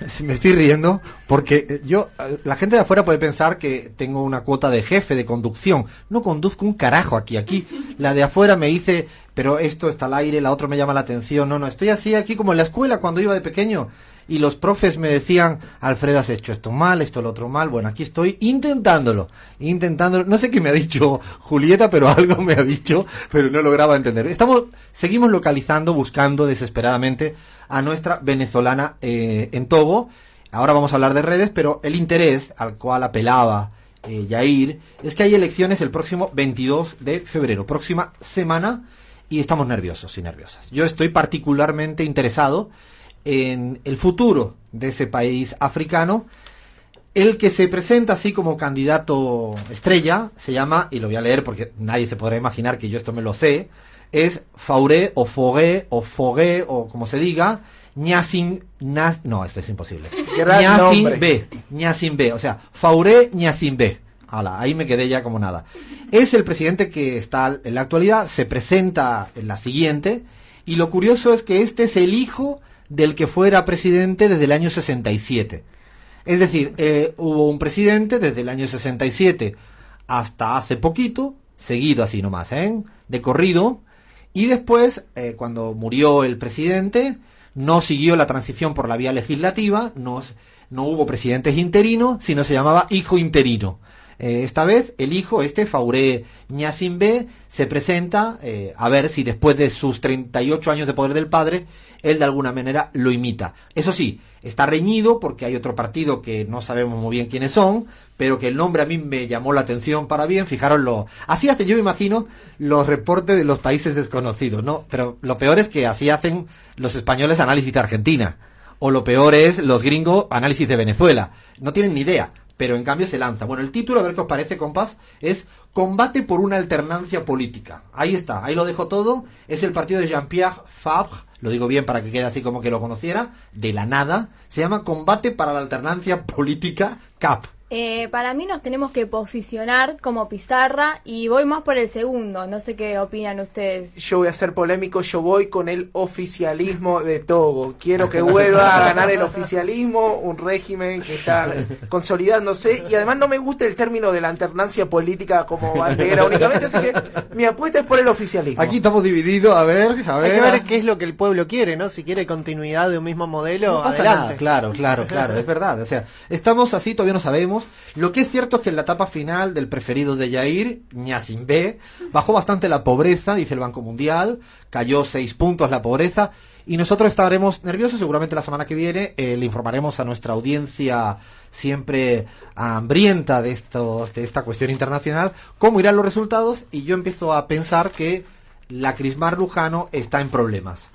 me estoy riendo porque eh, yo, eh, la gente de afuera puede pensar que tengo una cuota de jefe, de conducción. No conduzco un carajo aquí. Aquí la de afuera me dice, pero esto está al aire, la otra me llama la atención. No, no, estoy así aquí como en la escuela cuando iba de pequeño. Y los profes me decían, Alfredo, has hecho esto mal, esto lo otro mal. Bueno, aquí estoy intentándolo, intentándolo. No sé qué me ha dicho Julieta, pero algo me ha dicho, pero no lograba entender. Estamos, seguimos localizando, buscando desesperadamente a nuestra venezolana eh, en Togo. Ahora vamos a hablar de redes, pero el interés al cual apelaba eh, Yair es que hay elecciones el próximo 22 de febrero, próxima semana, y estamos nerviosos y nerviosas. Yo estoy particularmente interesado en el futuro de ese país africano. El que se presenta así como candidato estrella se llama, y lo voy a leer porque nadie se podrá imaginar que yo esto me lo sé, es Fauré o Fogué o Fogué o como se diga, Ñasin, no, esto es imposible. Ñasin B, o sea, Fauré Ñasin B. ahí me quedé ya como nada. Es el presidente que está en la actualidad, se presenta en la siguiente, y lo curioso es que este es el hijo del que fuera presidente desde el año 67. Es decir, eh, hubo un presidente desde el año 67 hasta hace poquito, seguido así nomás, ¿eh? de corrido, y después, eh, cuando murió el presidente, no siguió la transición por la vía legislativa, no, no hubo presidentes interinos, sino se llamaba hijo interino. Eh, esta vez el hijo, este Fauré Ñasimbe, se presenta eh, a ver si después de sus 38 años de poder del padre, él de alguna manera lo imita. Eso sí, está reñido porque hay otro partido que no sabemos muy bien quiénes son, pero que el nombre a mí me llamó la atención para bien. Fijaros lo, así hacen, yo me imagino, los reportes de los países desconocidos, ¿no? Pero lo peor es que así hacen los españoles análisis de Argentina. O lo peor es los gringos análisis de Venezuela. No tienen ni idea pero en cambio se lanza. Bueno, el título, a ver qué os parece, compás, es Combate por una alternancia política. Ahí está, ahí lo dejo todo. Es el partido de Jean-Pierre Fabre, lo digo bien para que quede así como que lo conociera, de la nada. Se llama Combate para la Alternancia Política CAP. Eh, para mí nos tenemos que posicionar como pizarra y voy más por el segundo. No sé qué opinan ustedes. Yo voy a ser polémico, yo voy con el oficialismo de Togo. Quiero que vuelva a ganar el oficialismo, un régimen que está consolidándose y además no me gusta el término de la alternancia política como bandera únicamente, así que mi apuesta es por el oficialismo. Aquí estamos divididos, a ver, a ver. Hay que ver qué es lo que el pueblo quiere, ¿no? Si quiere continuidad de un mismo modelo, no pasa Nada. Claro, claro, claro, es verdad. O sea, estamos así, todavía no sabemos lo que es cierto es que en la etapa final del preferido de Yair, B, bajó bastante la pobreza, dice el Banco Mundial, cayó seis puntos la pobreza, y nosotros estaremos nerviosos, seguramente la semana que viene eh, le informaremos a nuestra audiencia siempre hambrienta de, estos, de esta cuestión internacional cómo irán los resultados, y yo empiezo a pensar que la Crismar Lujano está en problemas.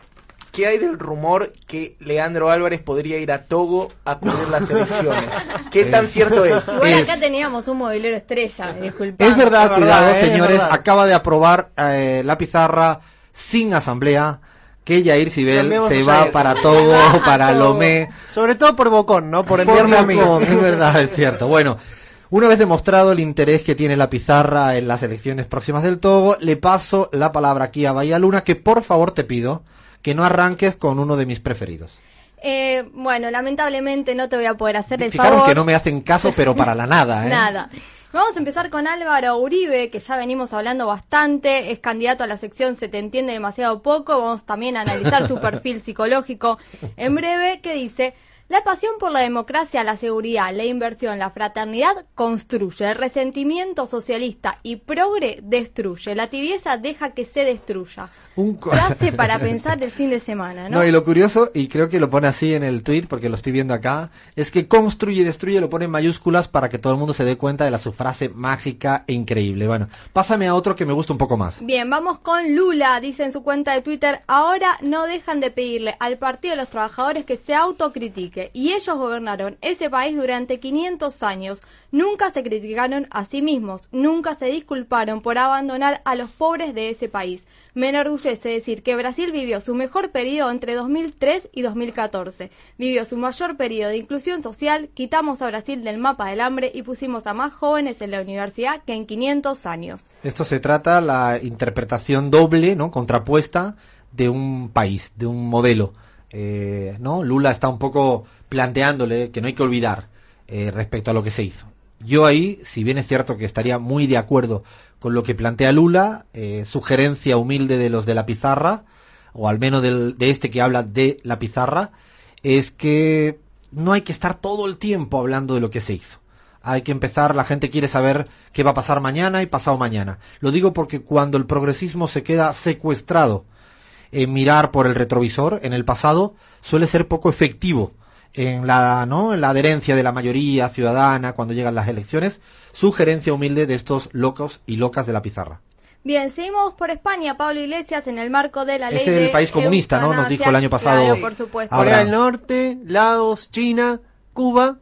¿Qué hay del rumor que Leandro Álvarez podría ir a Togo a cubrir las elecciones? ¿Qué tan cierto es? Igual acá teníamos un movilero estrella, Es verdad, cuidado, señores, acaba de aprobar eh, la pizarra sin asamblea que Jair Sibel se va para Togo, para Lomé. Sobre todo por Bocón, ¿no? Por a mí. Es verdad, es cierto. Bueno, una vez demostrado el interés que tiene la pizarra en las elecciones próximas del Togo, le paso la palabra aquí a Bahía Luna, que por favor te pido que no arranques con uno de mis preferidos. Eh, bueno, lamentablemente no te voy a poder hacer el Fijaron que no me hacen caso, pero para la nada, ¿eh? Nada. Vamos a empezar con Álvaro Uribe, que ya venimos hablando bastante, es candidato a la sección Se te entiende demasiado poco, vamos también a analizar su perfil psicológico en breve, que dice, la pasión por la democracia, la seguridad, la inversión, la fraternidad construye. El resentimiento socialista y progre destruye. La tibieza deja que se destruya. Un frase para pensar el fin de semana, ¿no? No, y lo curioso, y creo que lo pone así en el tweet, porque lo estoy viendo acá, es que construye y destruye lo pone en mayúsculas para que todo el mundo se dé cuenta de la su frase mágica e increíble. Bueno, pásame a otro que me gusta un poco más. Bien, vamos con Lula, dice en su cuenta de Twitter, ahora no dejan de pedirle al Partido de los Trabajadores que se autocritique, y ellos gobernaron ese país durante 500 años, nunca se criticaron a sí mismos, nunca se disculparon por abandonar a los pobres de ese país me enorgullece decir que Brasil vivió su mejor periodo entre 2003 y 2014. Vivió su mayor periodo de inclusión social, quitamos a Brasil del mapa del hambre y pusimos a más jóvenes en la universidad que en 500 años. Esto se trata la interpretación doble, ¿no? Contrapuesta de un país, de un modelo. Eh, ¿no? Lula está un poco planteándole que no hay que olvidar eh, respecto a lo que se hizo. Yo ahí, si bien es cierto que estaría muy de acuerdo con lo que plantea Lula, eh, sugerencia humilde de los de la pizarra, o al menos del, de este que habla de la pizarra, es que no hay que estar todo el tiempo hablando de lo que se hizo. Hay que empezar, la gente quiere saber qué va a pasar mañana y pasado mañana. Lo digo porque cuando el progresismo se queda secuestrado en mirar por el retrovisor en el pasado, suele ser poco efectivo en la, ¿no? en la adherencia de la mayoría ciudadana cuando llegan las elecciones. Sugerencia humilde de estos locos y locas de la pizarra. Bien, seguimos por España. Pablo Iglesias, en el marco de la ley Es el de país comunista, ¿no? Nos dijo el año pasado. Claro, por supuesto. Ahora- Corea del Norte, Laos, China, Cuba,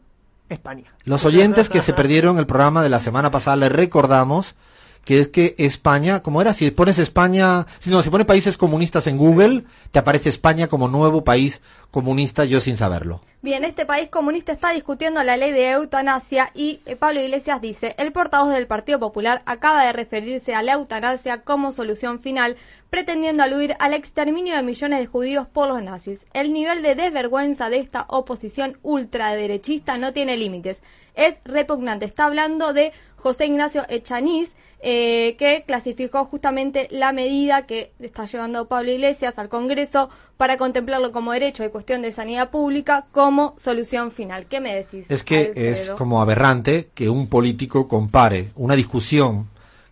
España. Los oyentes que se perdieron el programa de la semana pasada les recordamos que es que España, como era, si pones España, si no, si pones países comunistas en Google, te aparece España como nuevo país comunista, yo sin saberlo. Bien, este país comunista está discutiendo la ley de eutanasia y eh, Pablo Iglesias dice, el portavoz del Partido Popular acaba de referirse a la eutanasia como solución final, pretendiendo aludir al exterminio de millones de judíos por los nazis. El nivel de desvergüenza de esta oposición ultraderechista no tiene límites. Es repugnante. Está hablando de José Ignacio Echaniz, eh, que clasificó justamente la medida que está llevando Pablo Iglesias al Congreso para contemplarlo como derecho de cuestión de sanidad pública como solución final. ¿Qué me decís? Es que Alfredo? es como aberrante que un político compare una discusión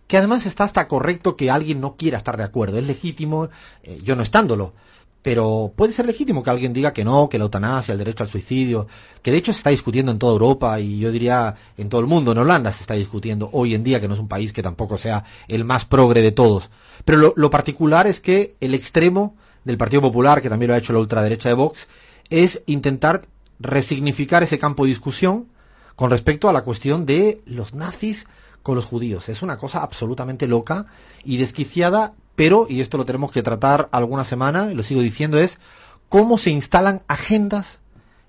que además está hasta correcto que alguien no quiera estar de acuerdo. Es legítimo, eh, yo no estándolo. Pero puede ser legítimo que alguien diga que no, que la eutanasia, el derecho al suicidio, que de hecho se está discutiendo en toda Europa y yo diría en todo el mundo, en Holanda se está discutiendo hoy en día, que no es un país que tampoco sea el más progre de todos. Pero lo, lo particular es que el extremo del Partido Popular, que también lo ha hecho la ultraderecha de Vox, es intentar resignificar ese campo de discusión con respecto a la cuestión de los nazis con los judíos. Es una cosa absolutamente loca y desquiciada, pero, y esto lo tenemos que tratar alguna semana, y lo sigo diciendo, es cómo se instalan agendas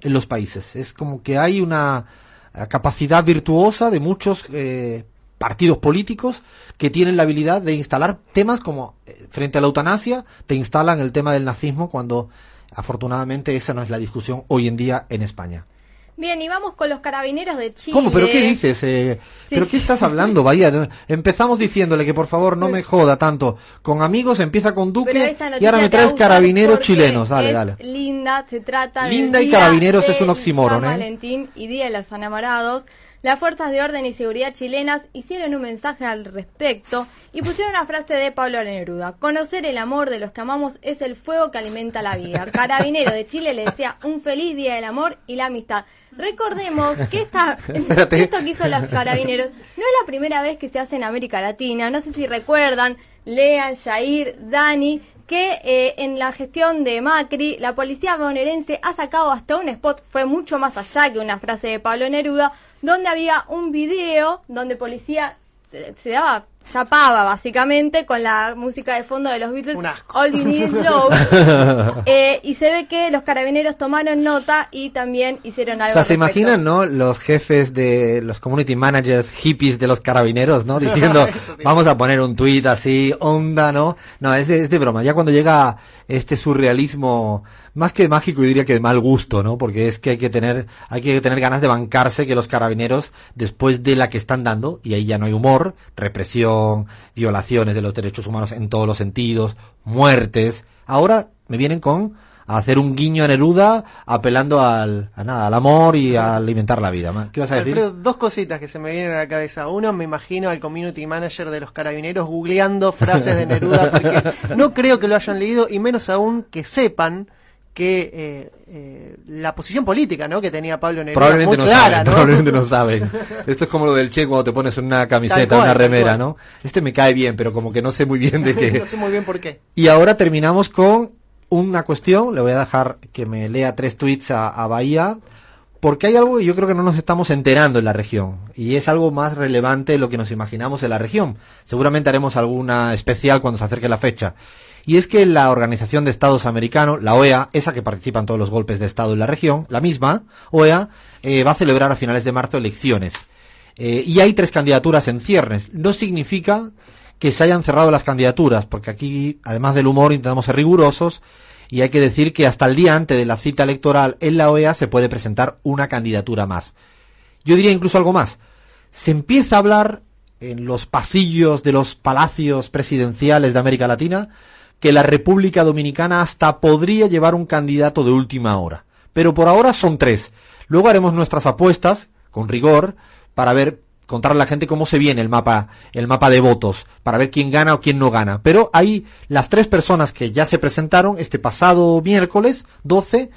en los países. Es como que hay una eh, capacidad virtuosa de muchos eh, partidos políticos que tienen la habilidad de instalar temas como eh, frente a la eutanasia, te instalan el tema del nazismo cuando afortunadamente esa no es la discusión hoy en día en España. Bien, y vamos con los carabineros de Chile. ¿Cómo? ¿Pero qué dices? Eh, Sí, ¿Pero sí. qué estás hablando? No- empezamos diciéndole que por favor no me joda tanto. Con amigos empieza con Duque y ahora me traes carabineros chilenos. Dale, dale. Linda, se trata Linda del y carabineros es un oxímoron, ¿eh? Valentín y Día de los Enamorados. Las fuerzas de orden y seguridad chilenas hicieron un mensaje al respecto y pusieron una frase de Pablo Neruda. Conocer el amor de los que amamos es el fuego que alimenta la vida. Carabinero de Chile le decía un feliz día del amor y la amistad. Recordemos que esta, esto que hizo los carabineros no es la primera vez que se hace en América Latina. No sé si recuerdan, Lean, Jair, Dani, que eh, en la gestión de Macri, la policía bonaerense ha sacado hasta un spot, fue mucho más allá que una frase de Pablo Neruda, donde había un video donde policía se, daba, zapaba básicamente con la música de fondo de los Beatles, Un asco. All You Need Is Love, eh, y se ve que los carabineros tomaron nota y también hicieron algo. O sea, ¿se al imaginan, no? Los jefes de los community managers hippies de los carabineros, ¿no? Diciendo, vamos a poner un tuit así, onda, ¿no? No, es de, es de broma. Ya cuando llega este surrealismo, más que mágico, yo diría que de mal gusto, ¿no? Porque es que hay que tener, hay que tener ganas de bancarse que los carabineros, después de la que están dando, y ahí ya no hay humor, represión, violaciones de los derechos humanos en todos los sentidos, muertes, ahora me vienen con a hacer un guiño a Neruda apelando al, a nada, al amor y a alimentar la vida. ¿Qué vas a decir? Alfredo, dos cositas que se me vienen a la cabeza. Uno, me imagino al community manager de los carabineros googleando frases de Neruda porque no creo que lo hayan leído y menos aún que sepan que eh, eh, la posición política ¿no? que tenía Pablo Neruda Probablemente muy no clara, saben, ¿no? probablemente no saben. Esto es como lo del Che cuando te pones una camiseta, cual, una remera. ¿no? Este me cae bien, pero como que no sé muy bien de qué. no sé muy bien por qué. Y ahora terminamos con una cuestión, le voy a dejar que me lea tres tweets a, a Bahía, porque hay algo que yo creo que no nos estamos enterando en la región, y es algo más relevante de lo que nos imaginamos en la región. Seguramente haremos alguna especial cuando se acerque la fecha. Y es que la Organización de Estados Americanos, la OEA, esa que participa en todos los golpes de Estado en la región, la misma OEA, eh, va a celebrar a finales de marzo elecciones. Eh, y hay tres candidaturas en ciernes. No significa que se hayan cerrado las candidaturas, porque aquí, además del humor, intentamos ser rigurosos y hay que decir que hasta el día antes de la cita electoral en la OEA se puede presentar una candidatura más. Yo diría incluso algo más. Se empieza a hablar en los pasillos de los palacios presidenciales de América Latina que la República Dominicana hasta podría llevar un candidato de última hora. Pero por ahora son tres. Luego haremos nuestras apuestas, con rigor, para ver contarle a la gente cómo se viene el mapa, el mapa de votos, para ver quién gana o quién no gana. Pero hay las tres personas que ya se presentaron este pasado miércoles 12,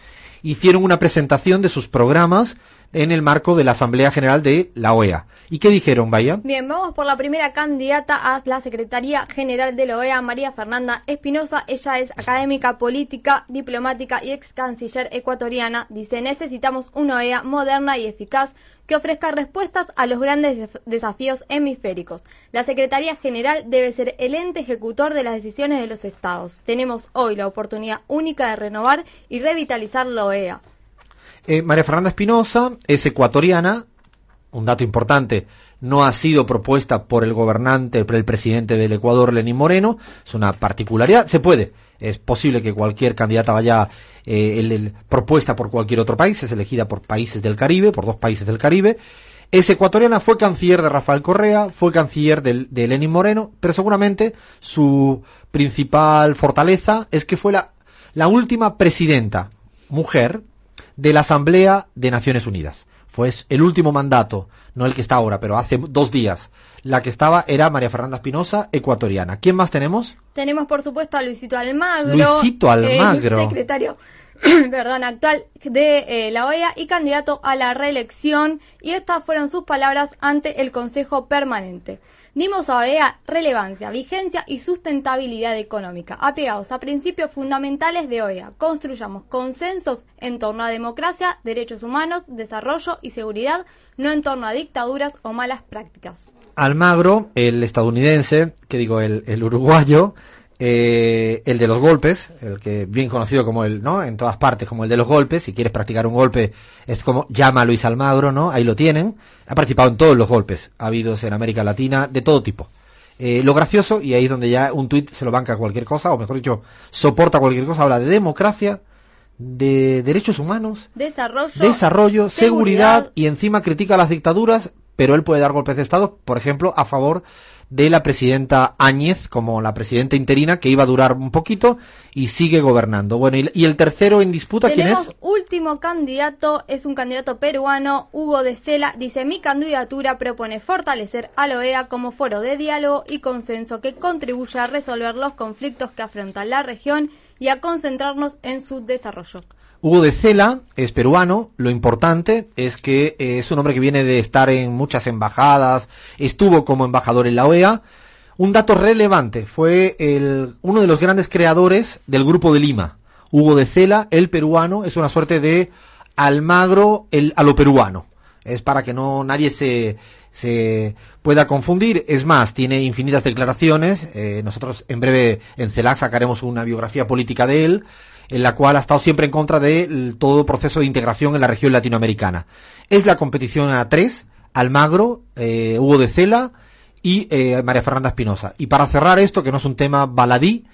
hicieron una presentación de sus programas en el marco de la Asamblea General de la OEA. ¿Y qué dijeron, Vaya? Bien, vamos por la primera candidata a la Secretaría General de la OEA, María Fernanda Espinosa. Ella es académica, política, diplomática y ex canciller ecuatoriana. Dice, necesitamos una OEA moderna y eficaz que ofrezca respuestas a los grandes desafíos hemisféricos. La Secretaría General debe ser el ente ejecutor de las decisiones de los estados. Tenemos hoy la oportunidad única de renovar y revitalizar la OEA. Eh, María Fernanda Espinosa es ecuatoriana, un dato importante, no ha sido propuesta por el gobernante, por el presidente del Ecuador, Lenín Moreno, es una particularidad, se puede, es posible que cualquier candidata vaya eh, propuesta por cualquier otro país, es elegida por países del Caribe, por dos países del Caribe, es ecuatoriana, fue canciller de Rafael Correa, fue canciller de, Lenín Moreno, pero seguramente su principal fortaleza es que fue la, la última presidenta mujer de la Asamblea de Naciones Unidas. Fue el último mandato, no el que está ahora, pero hace dos días. La que estaba era María Fernanda Espinosa, ecuatoriana. ¿Quién más tenemos? Tenemos, por supuesto, a Luisito Almagro. Luisito Almagro. secretario perdón, actual de eh, la OEA y candidato a la reelección. Y estas fueron sus palabras ante el Consejo Permanente. Dimos a OEA relevancia, vigencia y sustentabilidad económica, apegados a principios fundamentales de OEA. Construyamos consensos en torno a democracia, derechos humanos, desarrollo y seguridad, no en torno a dictaduras o malas prácticas. Almagro, el estadounidense, que digo, el, el uruguayo, eh, el de los golpes, el que bien conocido como el, ¿no? En todas partes como el de los golpes, si quieres practicar un golpe es como llama a Luis Almagro, ¿no? Ahí lo tienen. Ha participado en todos los golpes habidos en América Latina de todo tipo. Eh, lo gracioso, y ahí es donde ya un tuit se lo banca cualquier cosa, o mejor dicho, soporta cualquier cosa, habla de democracia, de derechos humanos, desarrollo, desarrollo seguridad y encima critica las dictaduras, pero él puede dar golpes de Estado, por ejemplo, a favor de la presidenta Áñez como la presidenta interina que iba a durar un poquito y sigue gobernando. Bueno, y, el tercero en disputa, ¿quién es? último candidato, es un candidato peruano, Hugo de Cela. Dice, mi candidatura propone fortalecer a la OEA como foro de diálogo y consenso que contribuya a resolver los conflictos que afronta la región y a concentrarnos en su desarrollo. Hugo de Cela es peruano, lo importante es que eh, es un hombre que viene de estar en muchas embajadas, estuvo como embajador en la OEA. Un dato relevante, fue el, uno de los grandes creadores del Grupo de Lima. Hugo de Cela, el peruano, es una suerte de Almagro el, a lo peruano. Es para que no nadie se, se pueda confundir. Es más, tiene infinitas declaraciones. Eh, nosotros en breve en CELAC sacaremos una biografía política de él en la cual ha estado siempre en contra de todo proceso de integración en la región latinoamericana. Es la competición a tres, Almagro, eh, Hugo de Cela y eh, María Fernanda Espinosa. Y para cerrar esto, que no es un tema baladí,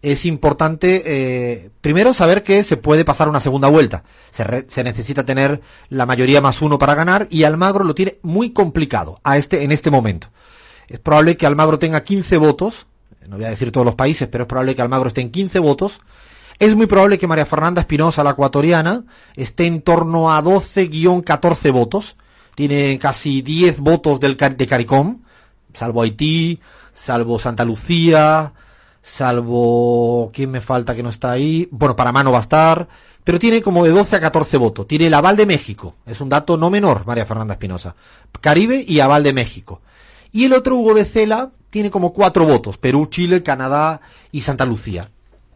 es importante eh, primero saber que se puede pasar una segunda vuelta. Se, se, necesita tener la mayoría más uno para ganar y Almagro lo tiene muy complicado a este, en este momento. Es probable que Almagro tenga 15 votos, no voy a decir todos los países, pero es probable que Almagro esté en 15 votos es muy probable que María Fernanda Espinosa, la ecuatoriana, esté en torno a 12-14 votos. Tiene casi 10 votos del, de CARICOM, salvo Haití, salvo Santa Lucía, salvo... ¿Quién me falta que no está ahí? Bueno, Panamá no va a estar, pero tiene como de 12 a 14 votos. Tiene el aval de México, es un dato no menor, María Fernanda Espinosa. Caribe y aval de México. Y el otro Hugo de Cela tiene como cuatro votos, Perú, Chile, Canadá y Santa Lucía.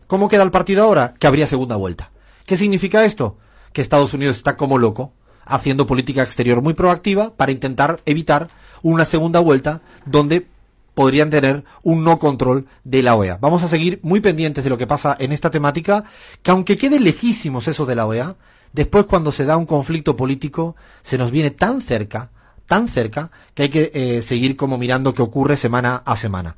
¿Cómo queda el partido ahora? Que habría segunda vuelta. ¿Qué significa esto? Que Estados Unidos está como loco, haciendo política exterior muy proactiva para intentar evitar una segunda vuelta donde podrían tener un no control de la OEA. Vamos a seguir muy pendientes de lo que pasa en esta temática, que aunque quede lejísimos eso de la OEA, después cuando se da un conflicto político se nos viene tan cerca, tan cerca, que hay que eh, seguir como mirando qué ocurre semana a semana.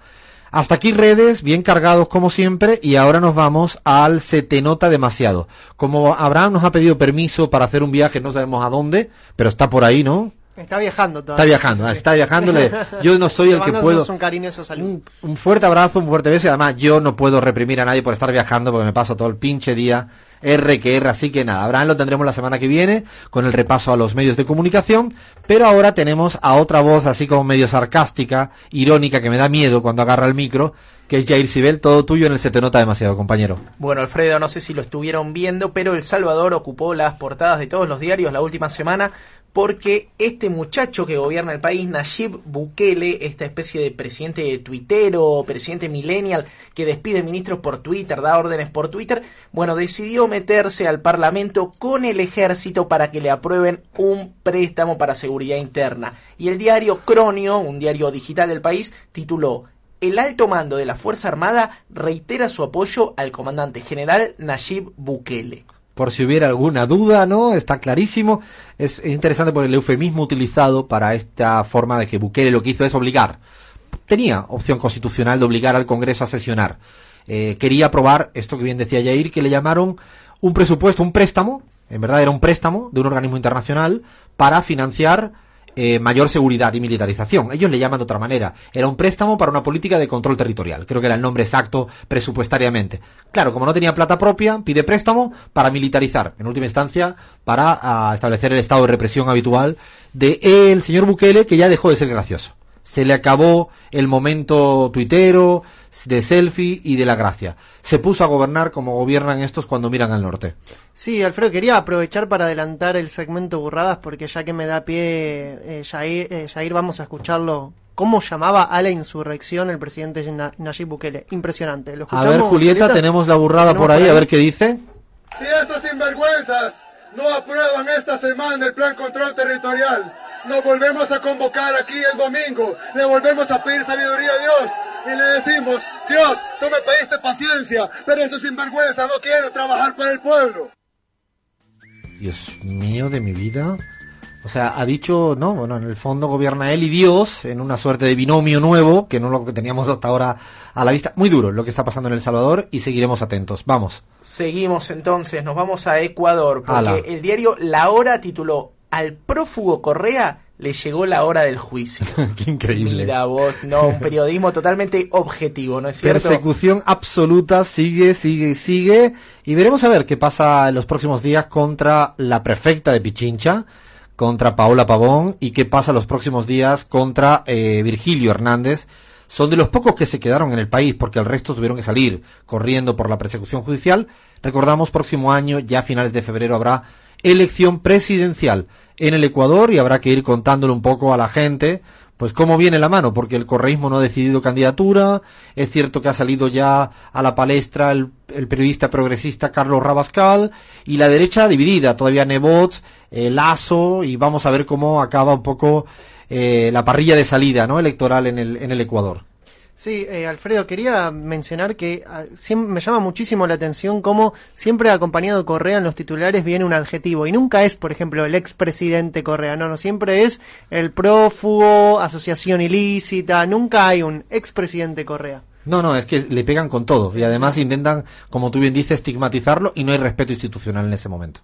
Hasta aquí redes, bien cargados como siempre, y ahora nos vamos al Se te nota demasiado. Como Abraham nos ha pedido permiso para hacer un viaje, no sabemos a dónde, pero está por ahí, ¿no? Está viajando todavía. Está viajando, ah, está viajando. le- Yo no soy el que puedo. un cariñoso saludo. Un, un fuerte abrazo, un fuerte beso y además yo no puedo reprimir a nadie por estar viajando porque me paso todo el pinche día R que R, así que nada, Abraham lo tendremos la semana que viene con el repaso a los medios de comunicación, pero ahora tenemos a otra voz así como medio sarcástica, irónica, que me da miedo cuando agarra el micro, que es Jair Sibel, todo tuyo en el Se te nota demasiado, compañero. Bueno, Alfredo, no sé si lo estuvieron viendo, pero El Salvador ocupó las portadas de todos los diarios la última semana porque este muchacho que gobierna el país, Nayib Bukele, esta especie de presidente tuitero, presidente millennial, que despide ministros por Twitter, da órdenes por Twitter, bueno, decidió meterse al Parlamento con el ejército para que le aprueben un préstamo para seguridad interna. Y el diario Cronio, un diario digital del país, tituló el alto mando de la Fuerza Armada reitera su apoyo al comandante general Nayib Bukele. Por si hubiera alguna duda, ¿no? Está clarísimo. Es interesante porque el eufemismo utilizado para esta forma de que Bukele lo que hizo es obligar. Tenía opción constitucional de obligar al Congreso a sesionar. Eh, quería aprobar esto que bien decía Jair, que le llamaron un presupuesto, un préstamo, en verdad era un préstamo de un organismo internacional para financiar eh, mayor seguridad y militarización. Ellos le llaman de otra manera. Era un préstamo para una política de control territorial. Creo que era el nombre exacto presupuestariamente. Claro, como no tenía plata propia, pide préstamo para militarizar. En última instancia, para ah, establecer el estado de represión habitual de el señor Bukele, que ya dejó de ser gracioso. Se le acabó el momento tuitero, de selfie y de la gracia. Se puso a gobernar como gobiernan estos cuando miran al norte. Sí, Alfredo, quería aprovechar para adelantar el segmento burradas porque ya que me da pie eh, Jair, eh, Jair, vamos a escucharlo. ¿Cómo llamaba a la insurrección el presidente Na- Nayib Bukele? Impresionante. ¿Lo A ver, Julieta, tenemos la burrada ¿Tenemos por ahí, a ver qué dice. Si estos sinvergüenzas no aprueban esta semana el plan control territorial, nos volvemos a convocar aquí el domingo, le volvemos a pedir sabiduría a Dios y le decimos, Dios, tú me pediste paciencia, pero estos sinvergüenzas no quieren trabajar para el pueblo. Dios mío de mi vida. O sea, ha dicho, no, bueno, en el fondo gobierna él y Dios en una suerte de binomio nuevo, que no lo que teníamos hasta ahora a la vista. Muy duro lo que está pasando en El Salvador y seguiremos atentos. Vamos. Seguimos entonces, nos vamos a Ecuador, porque Ala. el diario La Hora tituló Al prófugo Correa le llegó la hora del juicio. Qué increíble. Mira vos, no, un periodismo totalmente objetivo, ¿no es cierto? Persecución absoluta, sigue, sigue, sigue. Y veremos a ver qué pasa en los próximos días contra la prefecta de Pichincha, contra Paola Pavón, y qué pasa los próximos días contra eh, Virgilio Hernández. Son de los pocos que se quedaron en el país, porque el resto tuvieron que salir corriendo por la persecución judicial. Recordamos, próximo año, ya a finales de febrero, habrá elección presidencial en el Ecuador y habrá que ir contándole un poco a la gente pues cómo viene la mano, porque el correísmo no ha decidido candidatura, es cierto que ha salido ya a la palestra el, periodista progresista Carlos Rabascal, y la derecha dividida, todavía Nebot, eh, Lazo, y vamos a ver cómo acaba un poco eh, la parrilla de salida no electoral en el, en el Ecuador. Sí, eh, Alfredo, quería mencionar que ah, siem- me llama muchísimo la atención cómo siempre acompañado Correa en los titulares viene un adjetivo y nunca es, por ejemplo, el expresidente Correa, no, no, siempre es el prófugo, asociación ilícita, nunca hay un expresidente Correa. No, no, es que le pegan con todo, y además intentan, como tú bien dices, estigmatizarlo, y no hay respeto institucional en ese momento.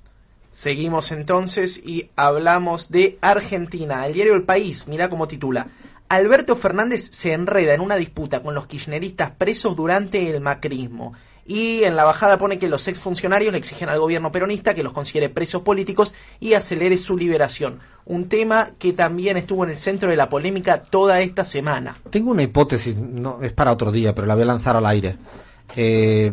Seguimos entonces y hablamos de Argentina. El diario El País, mira cómo titula. Alberto Fernández se enreda en una disputa con los kirchneristas presos durante el macrismo. Y en la bajada pone que los exfuncionarios le exigen al gobierno peronista que los considere presos políticos y acelere su liberación. Un tema que también estuvo en el centro de la polémica toda esta semana. Tengo una hipótesis, no es para otro día, pero la voy a lanzar al aire. Eh,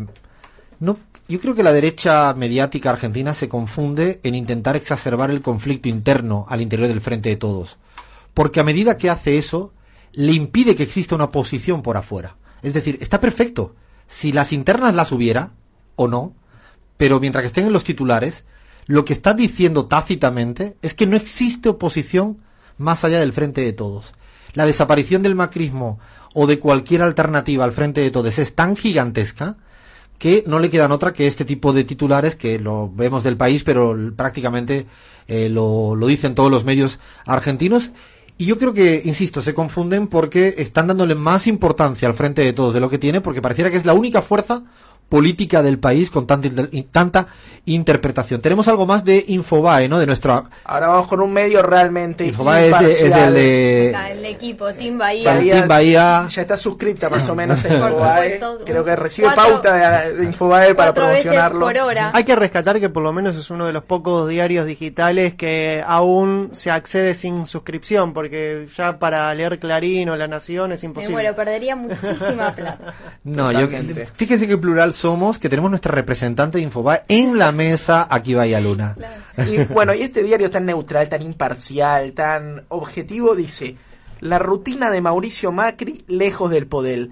no, yo creo que la derecha mediática argentina se confunde en intentar exacerbar el conflicto interno al interior del frente de todos, porque a medida que hace eso le impide que exista una posición por afuera. Es decir, está perfecto si las internas las hubiera o no, pero mientras que estén en los titulares, lo que está diciendo tácitamente es que no existe oposición más allá del frente de todos. La desaparición del macrismo o de cualquier alternativa al frente de todos es tan gigantesca que no le quedan otra que este tipo de titulares que lo vemos del país, pero prácticamente eh, lo, lo dicen todos los medios argentinos. Y yo creo que, insisto, se confunden porque están dándole más importancia al frente de todos de lo que tiene, porque pareciera que es la única fuerza política del país con tanta, tanta interpretación. Tenemos algo más de Infobae, ¿no? De nuestro... Ahora vamos con un medio realmente Infobae es, de- es el de... Acá, el equipo, Team Bahía. Bahía. Team Bahía. Ya está suscripta más o menos en Infobae. Creo que recibe Cuatro- pauta de, de Infobae para promocionarlo. por hora. Hay que rescatar que por lo menos es uno de los pocos diarios digitales que aún se accede sin suscripción, porque ya para leer Clarín o La Nación es Me imposible. muero, perdería muchísima plata. No, yo, Totalmente. fíjense qué plural somos, que tenemos nuestra representante de Infobae en la mesa aquí Bahía Luna. Y bueno, y este diario tan neutral, tan imparcial, tan objetivo, dice, la rutina de Mauricio Macri lejos del poder.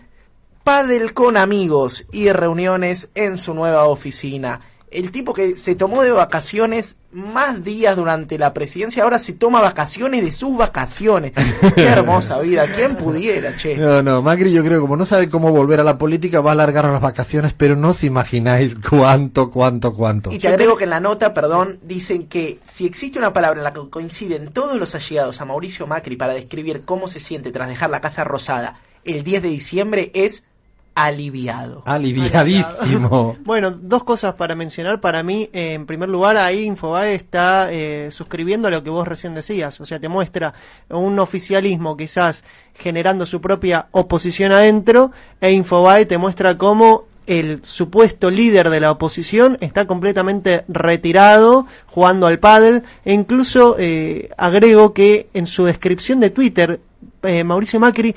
Padel con amigos y reuniones en su nueva oficina. El tipo que se tomó de vacaciones más días durante la presidencia, ahora se toma vacaciones de sus vacaciones. Qué hermosa vida, ¿quién pudiera, che? No, no, Macri yo creo que como no sabe cómo volver a la política va a alargar las vacaciones, pero no os imagináis cuánto, cuánto, cuánto. Y te agrego que en la nota, perdón, dicen que si existe una palabra en la que coinciden todos los allegados a Mauricio Macri para describir cómo se siente tras dejar la Casa Rosada el 10 de diciembre es aliviado. Aliviadísimo. Bueno, dos cosas para mencionar. Para mí, eh, en primer lugar, ahí Infobae está eh, suscribiendo a lo que vos recién decías. O sea, te muestra un oficialismo quizás generando su propia oposición adentro e Infobae te muestra cómo el supuesto líder de la oposición está completamente retirado jugando al pádel e incluso eh, agrego que en su descripción de Twitter eh, Mauricio Macri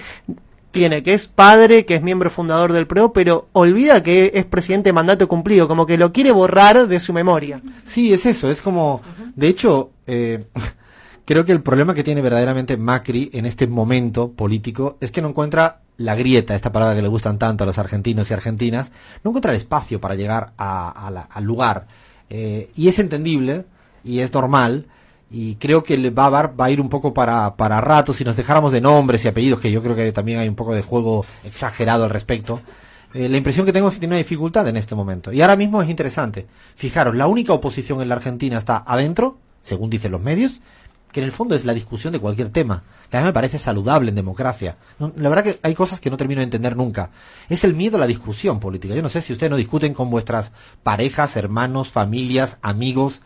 tiene que es padre, que es miembro fundador del PRO, pero olvida que es presidente de mandato cumplido, como que lo quiere borrar de su memoria. Sí, es eso, es como, de hecho, eh, creo que el problema que tiene verdaderamente Macri en este momento político es que no encuentra la grieta, esta palabra que le gustan tanto a los argentinos y argentinas, no encuentra el espacio para llegar a- al lugar. Eh, y es entendible y es normal. Y creo que a, dar- va a ir un poco para, para rato si nos dejáramos de nombres y apellidos, que yo creo que también hay un poco de juego exagerado al respecto. Eh, la impresión que tengo es que tiene una dificultad en este momento. Y ahora mismo es interesante. Fijaros, la única oposición en la Argentina está adentro, según dicen los medios, que en el fondo es la discusión de cualquier tema, que a mí me parece saludable en democracia. La verdad que hay cosas que no termino de entender nunca. Es el miedo a la discusión política. Yo no sé si ustedes no discuten con vuestras parejas, hermanos, familias, amigos.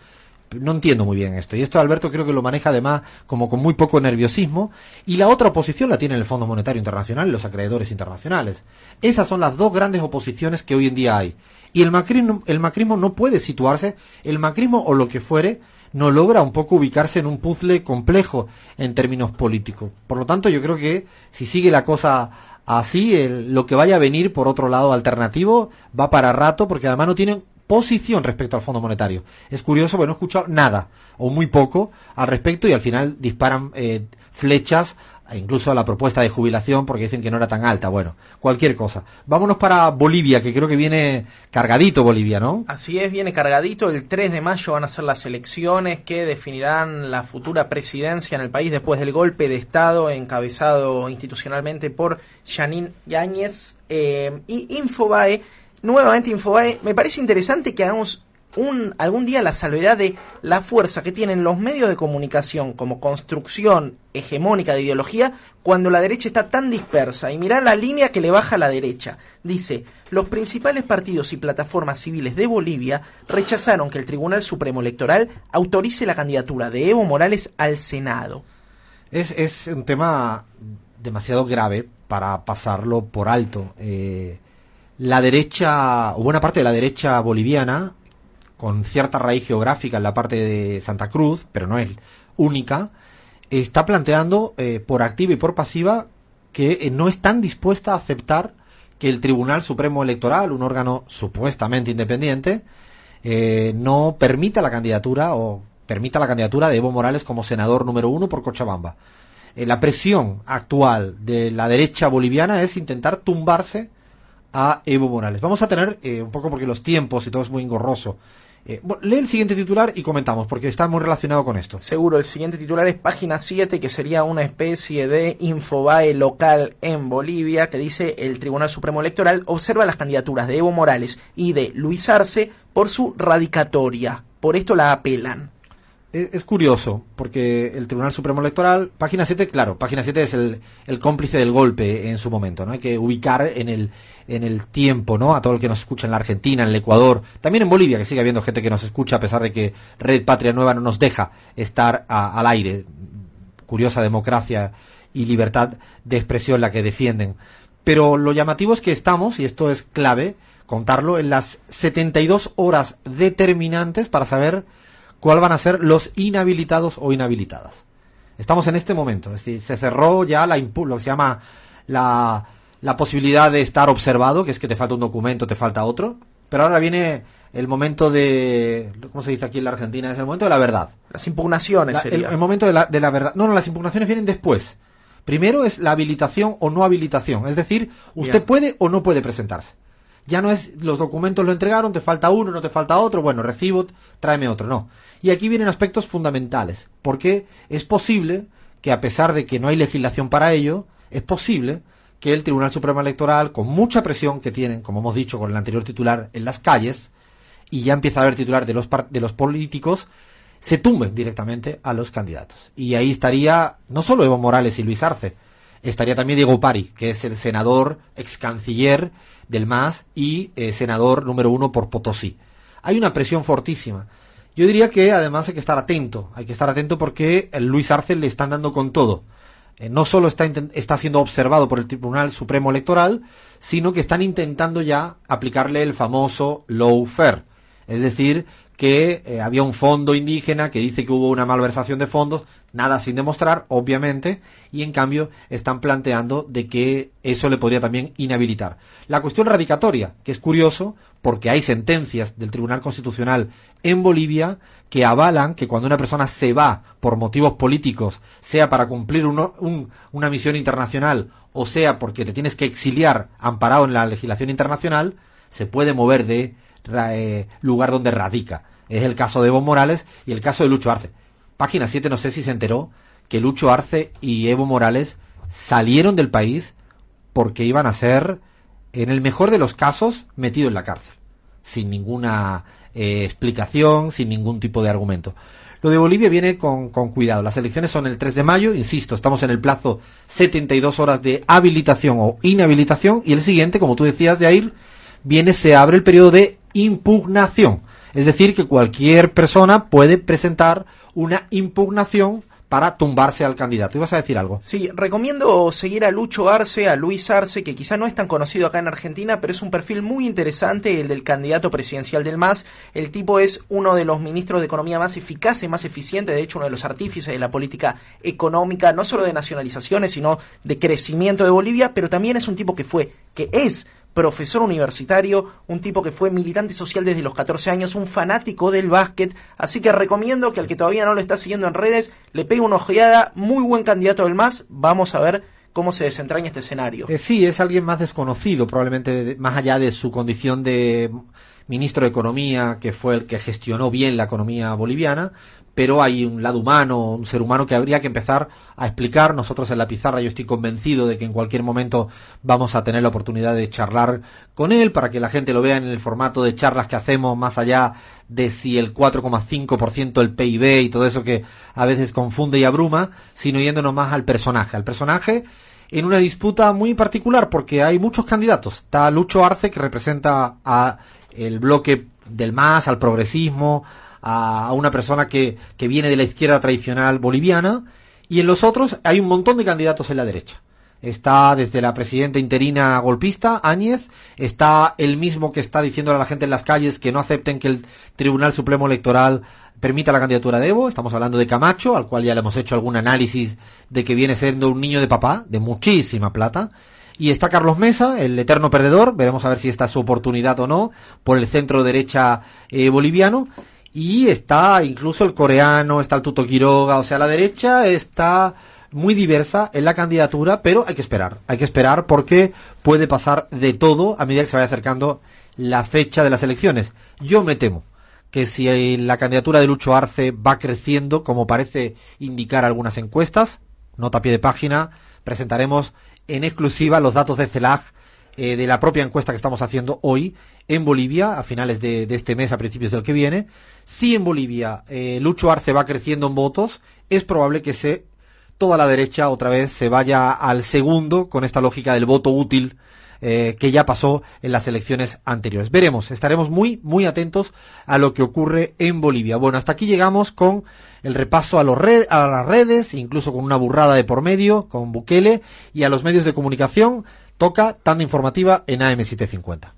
No entiendo muy bien esto. Y esto Alberto creo que lo maneja además como con muy poco nerviosismo. Y la otra oposición la tiene el Fondo Monetario Internacional y los acreedores internacionales. Esas son las dos grandes oposiciones que hoy en día hay. Y el macrismo, el macrismo no puede situarse, el macrismo o lo que fuere, no logra un poco ubicarse en un puzzle complejo en términos políticos. Por lo tanto, yo creo que si sigue la cosa así, el- lo que vaya a venir por otro lado alternativo va para rato, porque además no tienen posición respecto al Fondo Monetario. Es curioso, porque no he escuchado nada, o muy poco, al respecto, y al final disparan eh, flechas, e incluso a la propuesta de jubilación, porque dicen que no era tan alta. Bueno, cualquier cosa. Vámonos para Bolivia, que creo que viene cargadito Bolivia, ¿no? Así es, viene cargadito. El 3 de mayo van a ser las elecciones que definirán la futura presidencia en el país después del golpe de Estado encabezado institucionalmente por Janine Yáñez. Eh, y Infobae, nuevamente Infobae, me parece interesante que hagamos un, algún día la salvedad de la fuerza que tienen los medios de comunicación como construcción hegemónica de ideología cuando la derecha está tan dispersa. Y mirá la línea que le baja a la derecha. Dice, los principales partidos y plataformas civiles de Bolivia rechazaron que el Tribunal Supremo Electoral autorice la candidatura de Evo Morales al Senado. Es, es un tema demasiado grave para pasarlo por alto. Eh, la derecha, o buena parte de la derecha boliviana, con cierta raíz geográfica en la parte de Santa Cruz, pero no es única, está planteando eh, por activa y por pasiva que eh, no están dispuesta a aceptar que el Tribunal Supremo Electoral, un órgano supuestamente independiente, eh, no permita la candidatura o permita la candidatura de Evo Morales como senador número uno por Cochabamba. Eh, la presión actual de la derecha boliviana es intentar tumbarse a Evo Morales. Vamos a tener, eh, un poco porque los tiempos y todo es muy engorroso, eh, lee el siguiente titular y comentamos, porque está muy relacionado con esto. Seguro, el siguiente titular es página 7, que sería una especie de infobae local en Bolivia, que dice el Tribunal Supremo Electoral observa las candidaturas de Evo Morales y de Luis Arce por su radicatoria. Por esto la apelan. Es, curioso, porque el Tribunal Supremo Electoral, página 7, claro, página 7 es el, el cómplice del golpe en su momento, ¿no? Hay que ubicar en el, en el tiempo, ¿no? A todo el que nos escucha en la Argentina, en el Ecuador, también en Bolivia, que sigue habiendo gente que nos escucha a pesar de que Red Patria Nueva no nos deja estar a- al aire. Curiosa democracia y libertad de expresión la que defienden. Pero lo llamativo es que estamos, y esto es clave, contarlo, en las 72 horas determinantes para saber cuál van a ser los inhabilitados o inhabilitadas. Estamos en este momento, es decir, se cerró ya la lo que se llama la, la posibilidad de estar observado, que es que te falta un documento, te falta otro, pero ahora viene el momento de, ¿cómo se dice aquí en la Argentina? Es el momento de la verdad. Las impugnaciones La- el, momento de la, de la verdad. No, no, las impugnaciones vienen después. Primero es la habilitación o no habilitación. Es decir, usted Bien. puede o no puede presentarse. Ya no es los documentos lo entregaron, te falta uno, no te falta otro, bueno, recibo, tráeme otro, no. Y aquí vienen aspectos fundamentales, porque es posible que a pesar de que no hay legislación para ello, es posible que el Tribunal Supremo Electoral, con mucha presión que tienen, como hemos dicho con el anterior titular, en las calles, y ya empieza a haber titular de los, de los políticos, se tumben directamente a los candidatos. Y ahí estaría no solo Evo Morales y Luis Arce, estaría también Diego Pari, que es el senador, ex canciller del MAS y eh, senador número uno por Potosí. Hay una presión fortísima. Yo diría que además hay que estar atento, hay que estar atento porque el Luis Arce le están dando con todo. Eh, no solo está, está siendo observado por el Tribunal Supremo Electoral, sino que están intentando ya aplicarle el famoso lawfare. Es decir, que eh, había un fondo indígena que dice que hubo una malversación de fondos, nada sin demostrar, obviamente, y en cambio están planteando de que eso le podría también inhabilitar. La cuestión radicatoria, que es curioso, porque hay sentencias del Tribunal Constitucional en Bolivia que avalan que cuando una persona se va por motivos políticos, sea para cumplir un- una misión internacional o sea porque te tienes que exiliar amparado en la legislación internacional, se puede mover de eh, lugar donde radica. Es el caso de Evo Morales y el caso de Lucho Arce. Página 7, no sé si se enteró que Lucho Arce y Evo Morales salieron del país porque iban a ser, en el mejor de los casos, metidos en la cárcel. Sin ninguna eh, explicación, sin ningún tipo de argumento. Lo de Bolivia viene con, con cuidado. Las elecciones son el 3 de mayo, insisto, estamos en el plazo 72 horas de habilitación o inhabilitación y el siguiente, como tú decías, Jair, viene, se abre el periodo de impugnación. Es decir, que cualquier persona puede presentar una impugnación para tumbarse al candidato. ¿Ibas a decir algo? Sí, recomiendo seguir a Lucho Arce, a Luis Arce, que quizá no es tan conocido acá en Argentina, pero es un perfil muy interesante el del candidato presidencial del MAS. El tipo es uno de los ministros de economía más eficaces, más eficientes, de hecho uno de los artífices de la política económica, no solo de nacionalizaciones, sino de crecimiento de Bolivia, pero también es un tipo que fue, que es profesor universitario, un tipo que fue militante social desde los 14 años, un fanático del básquet, así que recomiendo que al que todavía no lo está siguiendo en redes, le pegue una ojeada, muy buen candidato del MAS, vamos a ver cómo se desentraña este escenario. Eh, sí, es alguien más desconocido, probablemente más allá de su condición de ministro de Economía, que fue el que gestionó bien la economía boliviana, pero hay un lado humano, un ser humano que habría que empezar a explicar. Nosotros en la pizarra yo estoy convencido de que en cualquier momento vamos a tener la oportunidad de charlar con él para que la gente lo vea en el formato de charlas que hacemos más allá de si el 4,5% del PIB y todo eso que a veces confunde y abruma, sino yéndonos más al personaje, al personaje en una disputa muy particular porque hay muchos candidatos. Está Lucho Arce que representa a el bloque del MAS, al progresismo, a, a una persona que, que viene de la izquierda tradicional boliviana y en los otros hay un montón de candidatos en la derecha. Está desde la presidenta interina golpista, Áñez, está el mismo que está diciéndole a la gente en las calles que no acepten que el Tribunal Supremo Electoral permita la candidatura de Evo. Estamos hablando de Camacho, al cual ya le hemos hecho algún análisis de que viene siendo un niño de papá, de muchísima plata. Y está Carlos Mesa, el eterno perdedor, veremos a ver si esta es su oportunidad o no, por el centro derecha eh, boliviano. Y está incluso el coreano, está el Tuto Quiroga, o sea, la derecha está muy diversa en la candidatura, pero hay que esperar, hay que esperar porque puede pasar de todo a medida que se vaya acercando la fecha de las elecciones. Yo me temo que si la candidatura de Lucho Arce va creciendo, como parece indicar algunas encuestas, nota a pie de página, presentaremos en exclusiva los datos de CELAG eh, de la propia encuesta que estamos haciendo hoy en Bolivia, a finales de, este mes, a principios del que viene, si en Bolivia eh, Lucho Arce va creciendo en votos, es probable que se toda la derecha otra vez se vaya al segundo con esta lógica del voto útil eh, que ya pasó en las elecciones anteriores. Veremos, estaremos muy, muy atentos a lo que ocurre en Bolivia. Bueno, hasta aquí llegamos con el repaso a, los red, a las redes, incluso con una burrada de por medio, con Bukele, y a los medios de comunicación. Toca tanda informativa en AM750.